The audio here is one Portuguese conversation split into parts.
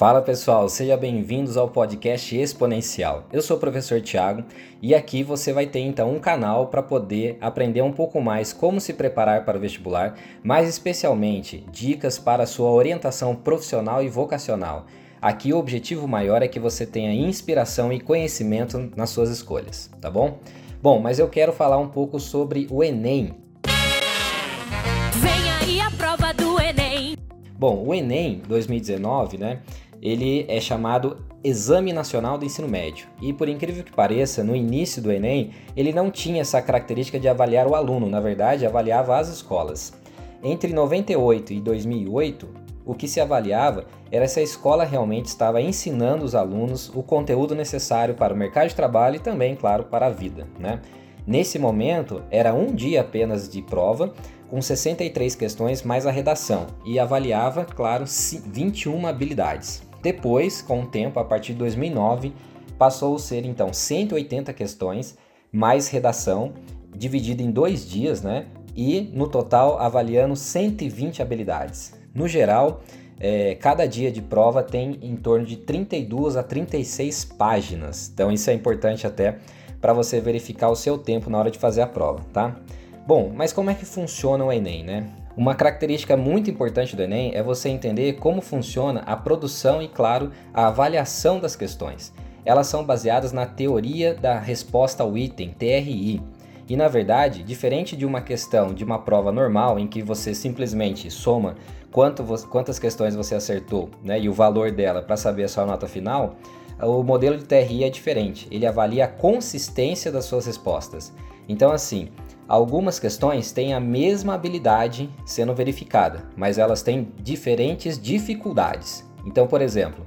Fala pessoal, sejam bem-vindos ao podcast Exponencial. Eu sou o professor Tiago e aqui você vai ter então um canal para poder aprender um pouco mais como se preparar para o vestibular, mais especialmente dicas para a sua orientação profissional e vocacional. Aqui o objetivo maior é que você tenha inspiração e conhecimento nas suas escolhas, tá bom? Bom, mas eu quero falar um pouco sobre o Enem. Vem aí a prova do Enem. Bom, o Enem 2019, né? Ele é chamado Exame Nacional do Ensino Médio. E por incrível que pareça, no início do Enem, ele não tinha essa característica de avaliar o aluno, na verdade, avaliava as escolas. Entre 98 e 2008, o que se avaliava era se a escola realmente estava ensinando os alunos o conteúdo necessário para o mercado de trabalho e também, claro, para a vida. Né? Nesse momento, era um dia apenas de prova, com 63 questões mais a redação, e avaliava, claro, 21 habilidades. Depois, com o tempo, a partir de 2009, passou a ser então 180 questões mais redação, dividida em dois dias, né? E no total avaliando 120 habilidades. No geral, é, cada dia de prova tem em torno de 32 a 36 páginas. Então isso é importante até para você verificar o seu tempo na hora de fazer a prova, tá? Bom, mas como é que funciona o Enem, né? Uma característica muito importante do Enem é você entender como funciona a produção e, claro, a avaliação das questões. Elas são baseadas na teoria da resposta ao item, TRI. E na verdade, diferente de uma questão de uma prova normal em que você simplesmente soma quanto, quantas questões você acertou né, e o valor dela para saber a sua nota final, o modelo de TRI é diferente. Ele avalia a consistência das suas respostas. Então, assim, algumas questões têm a mesma habilidade sendo verificada, mas elas têm diferentes dificuldades. Então, por exemplo,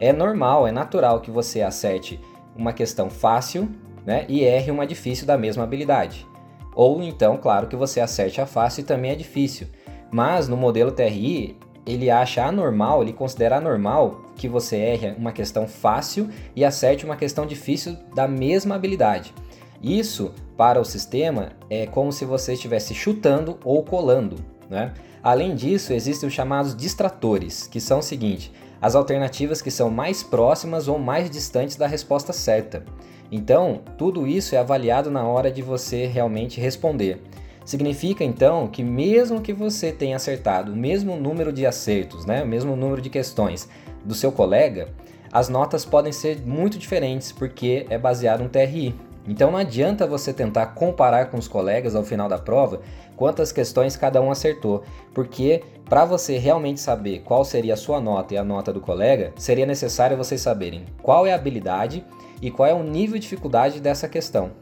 é normal, é natural que você acerte uma questão fácil né, e erre uma difícil da mesma habilidade. Ou então, claro, que você acerte a fácil e também é difícil. Mas no modelo TRI, ele acha anormal, ele considera anormal que você erre uma questão fácil e acerte uma questão difícil da mesma habilidade. Isso, para o sistema, é como se você estivesse chutando ou colando. Né? Além disso, existem os chamados distratores, que são o seguinte: as alternativas que são mais próximas ou mais distantes da resposta certa. Então, tudo isso é avaliado na hora de você realmente responder. Significa então que mesmo que você tenha acertado o mesmo número de acertos, né, o mesmo número de questões do seu colega, as notas podem ser muito diferentes porque é baseado no TRI. Então não adianta você tentar comparar com os colegas ao final da prova quantas questões cada um acertou, porque para você realmente saber qual seria a sua nota e a nota do colega, seria necessário vocês saberem qual é a habilidade e qual é o nível de dificuldade dessa questão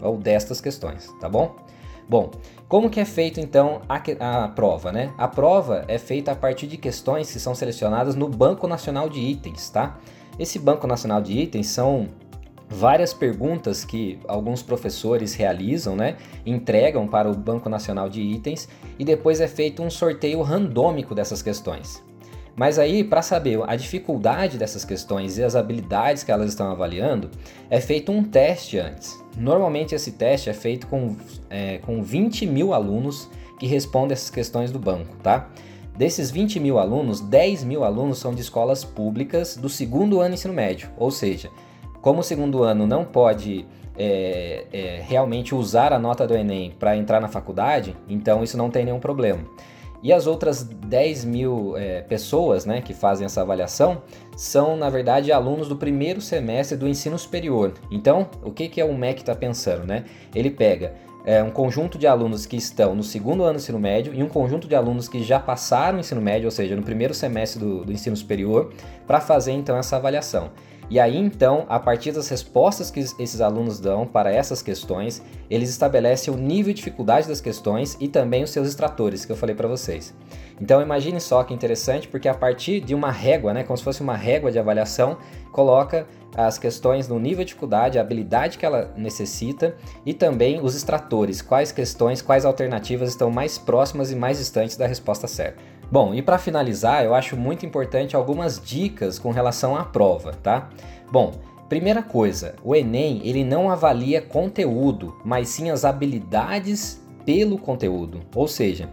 ou destas questões, tá bom? Bom, como que é feito então a, a, prova, né? A prova é feita a partir de questões que são selecionadas no Banco Nacional de Itens, tá? Esse Banco Nacional de Itens são várias perguntas que alguns professores realizam, né? Entregam para o Banco Nacional de Itens e depois é feito um sorteio randômico dessas questões. Mas aí, para saber a dificuldade dessas questões e as habilidades que elas estão avaliando, é feito um teste antes. Normalmente esse teste é feito com, é, com 20 mil alunos que respondem essas questões do banco, tá? Desses 20 mil alunos, 10 mil alunos são de escolas públicas do segundo ano ensino médio, ou seja, como o segundo ano não pode é, é, realmente usar a nota do Enem para entrar na faculdade, então isso não tem nenhum problema. E as outras 10 mil é, pessoas né, que fazem essa avaliação são, na verdade, alunos do primeiro semestre do ensino superior. Então, o que, que é o MEC está pensando? Né? Ele pega é, um conjunto de alunos que estão no segundo ano do ensino médio e um conjunto de alunos que já passaram o ensino médio, ou seja, no primeiro semestre do, do ensino superior, para fazer então essa avaliação. E aí então, a partir das respostas que esses alunos dão para essas questões, eles estabelecem o nível de dificuldade das questões e também os seus extratores, que eu falei para vocês. Então imagine só que interessante, porque a partir de uma régua, né, como se fosse uma régua de avaliação, coloca as questões no nível de dificuldade, a habilidade que ela necessita e também os extratores, quais questões, quais alternativas estão mais próximas e mais distantes da resposta certa. Bom, e para finalizar, eu acho muito importante algumas dicas com relação à prova, tá? Bom, primeira coisa, o Enem ele não avalia conteúdo, mas sim as habilidades pelo conteúdo. Ou seja,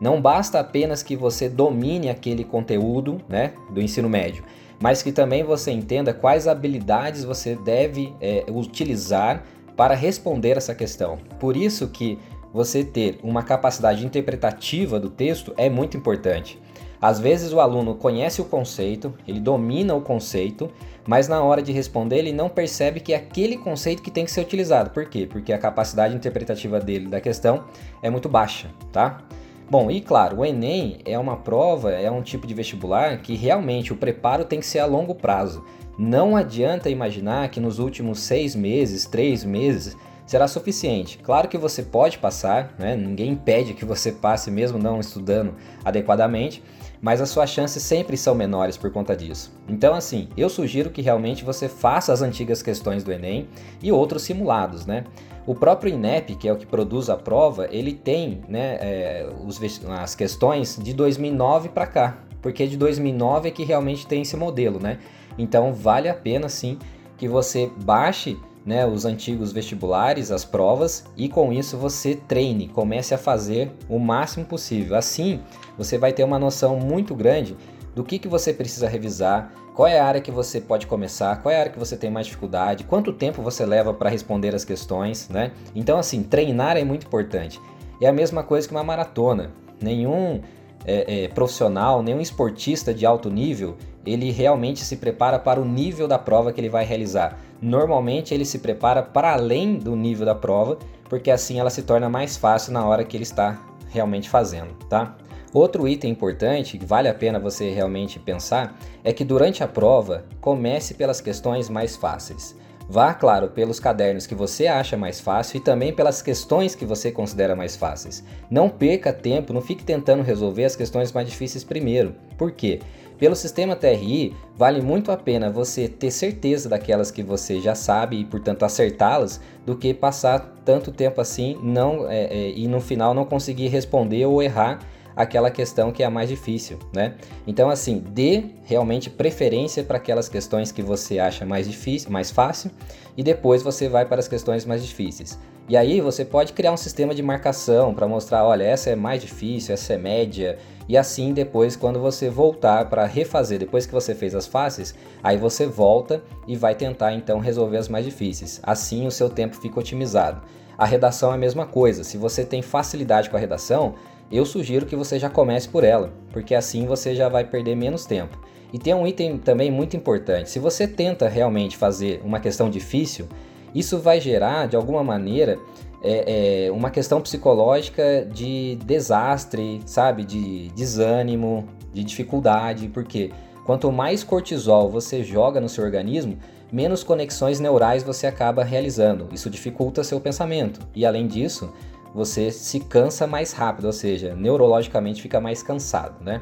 Não basta apenas que você domine aquele conteúdo né, do ensino médio, mas que também você entenda quais habilidades você deve é, utilizar para responder essa questão. Por isso que você ter uma capacidade interpretativa do texto é muito importante. Às vezes o aluno conhece o conceito, ele domina o conceito, mas na hora de responder ele não percebe que é aquele conceito que tem que ser utilizado. Por quê? Porque a capacidade interpretativa dele da questão é muito baixa, tá? Bom, e claro, o Enem é uma prova, é um tipo de vestibular que realmente o preparo tem que ser a longo prazo. Não adianta imaginar que nos últimos seis meses, três meses, será suficiente. Claro que você pode passar, né? ninguém impede que você passe mesmo não estudando adequadamente, mas as suas chances sempre são menores por conta disso. Então, assim, eu sugiro que realmente você faça as antigas questões do Enem e outros simulados, né? O próprio INEP, que é o que produz a prova, ele tem né, é, os, as questões de 2009 para cá, porque de 2009 é que realmente tem esse modelo, né? Então vale a pena sim que você baixe né, os antigos vestibulares, as provas, e com isso você treine, comece a fazer o máximo possível. Assim, você vai ter uma noção muito grande do que, que você precisa revisar, qual é a área que você pode começar, qual é a área que você tem mais dificuldade, quanto tempo você leva para responder as questões, né? Então, assim, treinar é muito importante. É a mesma coisa que uma maratona. Nenhum é, é, profissional, nenhum esportista de alto nível, ele realmente se prepara para o nível da prova que ele vai realizar. Normalmente ele se prepara para além do nível da prova, porque assim ela se torna mais fácil na hora que ele está realmente fazendo, tá? Outro item importante que vale a pena você realmente pensar é que durante a prova comece pelas questões mais fáceis. Vá, claro, pelos cadernos que você acha mais fácil e também pelas questões que você considera mais fáceis. Não perca tempo, não fique tentando resolver as questões mais difíceis primeiro. Por quê? Pelo sistema TRI, vale muito a pena você ter certeza daquelas que você já sabe e, portanto, acertá-las, do que passar tanto tempo assim não é, é, e no final não conseguir responder ou errar aquela questão que é a mais difícil, né? Então, assim, dê realmente preferência para aquelas questões que você acha mais difícil, mais fácil, e depois você vai para as questões mais difíceis. E aí você pode criar um sistema de marcação para mostrar, olha, essa é mais difícil, essa é média, e assim depois quando você voltar para refazer, depois que você fez as fáceis, aí você volta e vai tentar então resolver as mais difíceis. Assim o seu tempo fica otimizado. A redação é a mesma coisa. Se você tem facilidade com a redação, eu sugiro que você já comece por ela, porque assim você já vai perder menos tempo. E tem um item também muito importante: se você tenta realmente fazer uma questão difícil, isso vai gerar de alguma maneira é, é, uma questão psicológica de desastre, sabe? De desânimo, de dificuldade, porque quanto mais cortisol você joga no seu organismo, menos conexões neurais você acaba realizando. Isso dificulta seu pensamento. E além disso, você se cansa mais rápido, ou seja, neurologicamente fica mais cansado, né?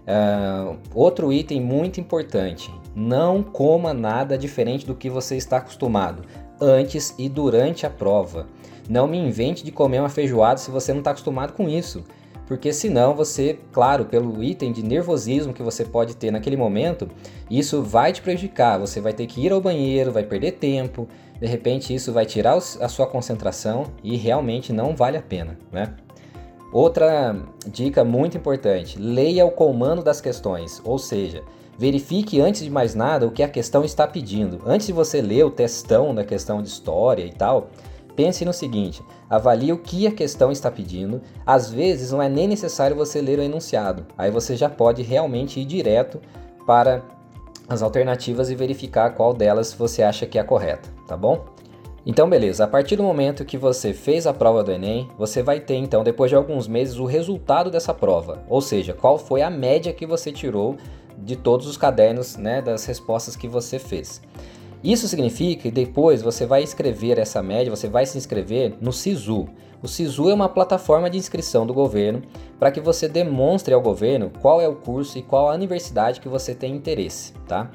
Uh, outro item muito importante: não coma nada diferente do que você está acostumado antes e durante a prova. Não me invente de comer uma feijoada se você não está acostumado com isso, porque senão você, claro, pelo item de nervosismo que você pode ter naquele momento, isso vai te prejudicar. Você vai ter que ir ao banheiro, vai perder tempo, de repente isso vai tirar a sua concentração e realmente não vale a pena, né? Outra dica muito importante: leia o comando das questões, ou seja, verifique antes de mais nada o que a questão está pedindo. Antes de você ler o textão da questão de história e tal, pense no seguinte: avalie o que a questão está pedindo. Às vezes não é nem necessário você ler o enunciado, aí você já pode realmente ir direto para as alternativas e verificar qual delas você acha que é a correta, tá bom? Então, beleza, a partir do momento que você fez a prova do Enem, você vai ter então, depois de alguns meses, o resultado dessa prova, ou seja, qual foi a média que você tirou de todos os cadernos né, das respostas que você fez. Isso significa que depois você vai escrever essa média, você vai se inscrever no SISU. O SISU é uma plataforma de inscrição do governo para que você demonstre ao governo qual é o curso e qual a universidade que você tem interesse, tá?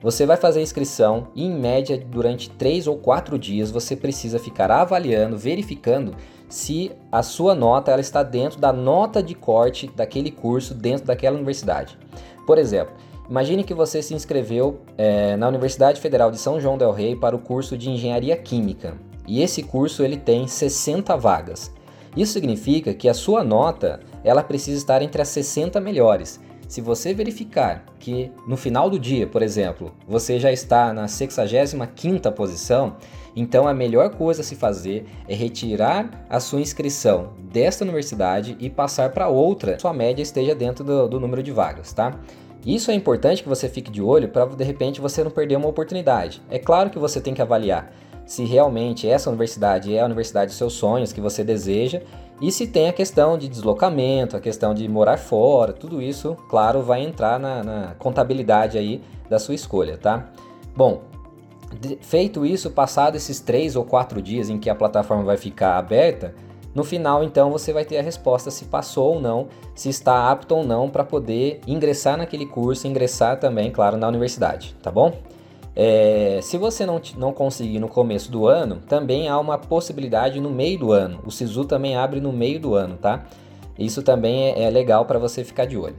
Você vai fazer a inscrição e, em média, durante 3 ou 4 dias, você precisa ficar avaliando, verificando se a sua nota ela está dentro da nota de corte daquele curso dentro daquela universidade. Por exemplo, Imagine que você se inscreveu é, na Universidade Federal de São João del Rei para o curso de Engenharia Química e esse curso ele tem 60 vagas. Isso significa que a sua nota ela precisa estar entre as 60 melhores. Se você verificar que no final do dia, por exemplo, você já está na 65ª posição, então a melhor coisa a se fazer é retirar a sua inscrição desta universidade e passar para outra, sua média esteja dentro do, do número de vagas, tá? Isso é importante que você fique de olho para de repente você não perder uma oportunidade. É claro que você tem que avaliar se realmente essa universidade é a universidade dos seus sonhos que você deseja e se tem a questão de deslocamento, a questão de morar fora, tudo isso, claro, vai entrar na, na contabilidade aí da sua escolha, tá? Bom, feito isso, passado esses três ou quatro dias em que a plataforma vai ficar aberta, no final, então, você vai ter a resposta se passou ou não, se está apto ou não para poder ingressar naquele curso, ingressar também, claro, na universidade, tá bom? É, se você não, não conseguir no começo do ano, também há uma possibilidade no meio do ano. O SISU também abre no meio do ano, tá? Isso também é, é legal para você ficar de olho.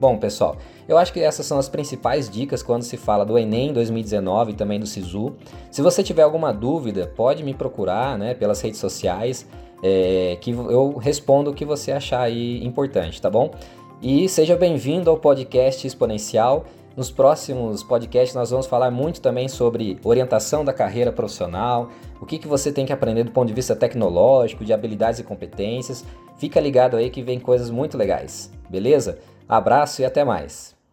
Bom, pessoal, eu acho que essas são as principais dicas quando se fala do Enem 2019 e também do SISU. Se você tiver alguma dúvida, pode me procurar né, pelas redes sociais, é, que eu respondo o que você achar aí importante, tá bom? E seja bem-vindo ao podcast Exponencial. Nos próximos podcasts nós vamos falar muito também sobre orientação da carreira profissional, o que, que você tem que aprender do ponto de vista tecnológico, de habilidades e competências. Fica ligado aí que vem coisas muito legais, beleza? Abraço e até mais!